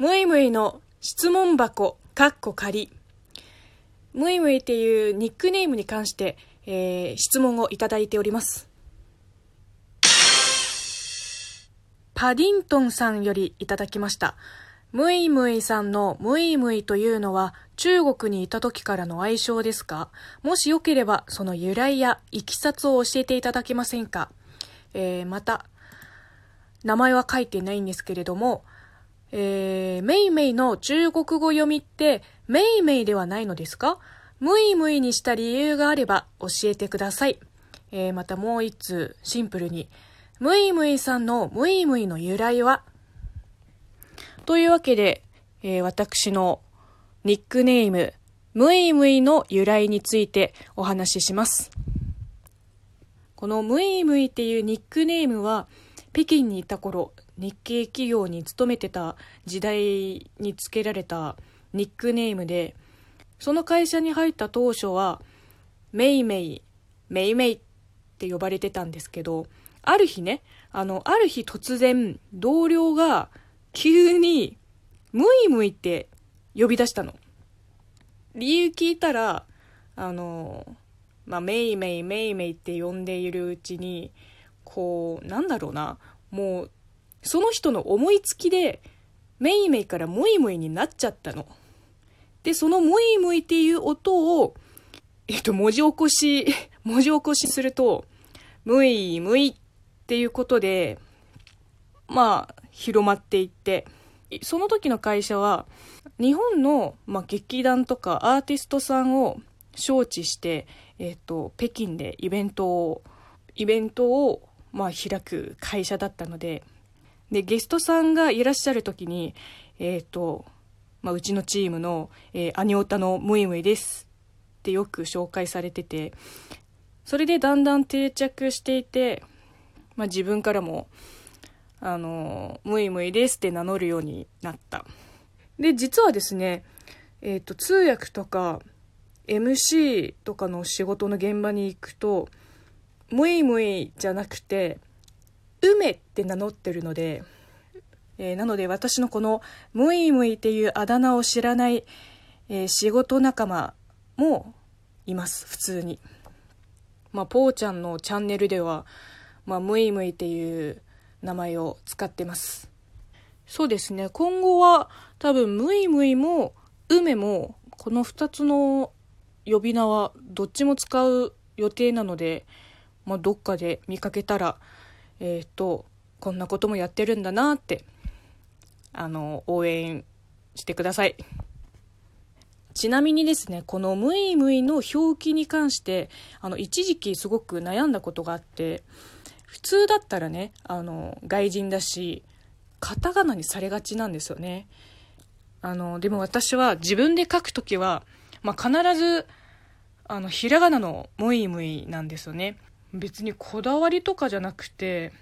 むいむいの質問箱、かっこ仮。むいむいっていうニックネームに関して、えー、質問をいただいております。パディントンさんよりいただきました。ムイムイさんのムイムイというのは中国にいた時からの愛称ですか？もしよければその由来やいきさつを教えていただけませんか？えー、また、名前は書いてないんですけれども、えー、メイメイの中国語読みってメイメイではないのですか？ムイムイにした理由があれば教えてください。えー、またもう一通シンプルに、ムイムイさんのムイムイの由来は？というわけで、えー、私のニックネーム、ムイムイの由来についてお話しします。このムイムイっていうニックネームは、北京にいた頃、日系企業に勤めてた時代につけられたニックネームで、その会社に入った当初は、メイメイ、メイメイって呼ばれてたんですけど、ある日ね、あの、ある日突然、同僚が急に、ムイムイって呼び出したの。理由聞いたら、あの、まあ、メイメイメイメイって呼んでいるうちに、こう、なんだろうな、もう、その人の思いつきで、メイメイからモイモイになっちゃったの。で、そのモイモイっていう音を、えっと、文字起こし、文字起こしすると、ムイムイっていうことで、まあ、広まっていって、その時の会社は、日本の、まあ、劇団とかアーティストさんを招致して、えっ、と、北京でイベントを、イベントを、まあ、開く会社だったので、で、ゲストさんがいらっしゃる時に、えっ、と、まあ、うちのチームの、えー、アニオタのムイムイですってよく紹介されてて、それでだんだん定着していて、まあ、自分からも、あの、ムイムイですって名乗るようになった。で、実はですね、えっ、ー、と、通訳とか、MC とかの仕事の現場に行くと、ムイムイじゃなくて、梅って名乗ってるので、えー、なので私のこのムイムイっていうあだ名を知らない、えー、仕事仲間もいます、普通に。まあ、ぽーちゃんのチャンネルでは、まあ、ムイムイっていう名前を使ってます。そうですね。今後は多分、ムイムイも、梅も、この2つの呼び名はどっちも使う予定なので、まあ、どっかで見かけたら、えっ、ー、と、こんなこともやってるんだなって、あの、応援してください。ちなみにですね、このムイムイの表記に関して、あの、一時期すごく悩んだことがあって、普通だったらね、あの、外人だし、カタカナにされがちなんですよね。あの、でも私は自分で書くときは、まあ、必ず、あの、ひらがなのムイムイなんですよね。別にこだわりとかじゃなくて、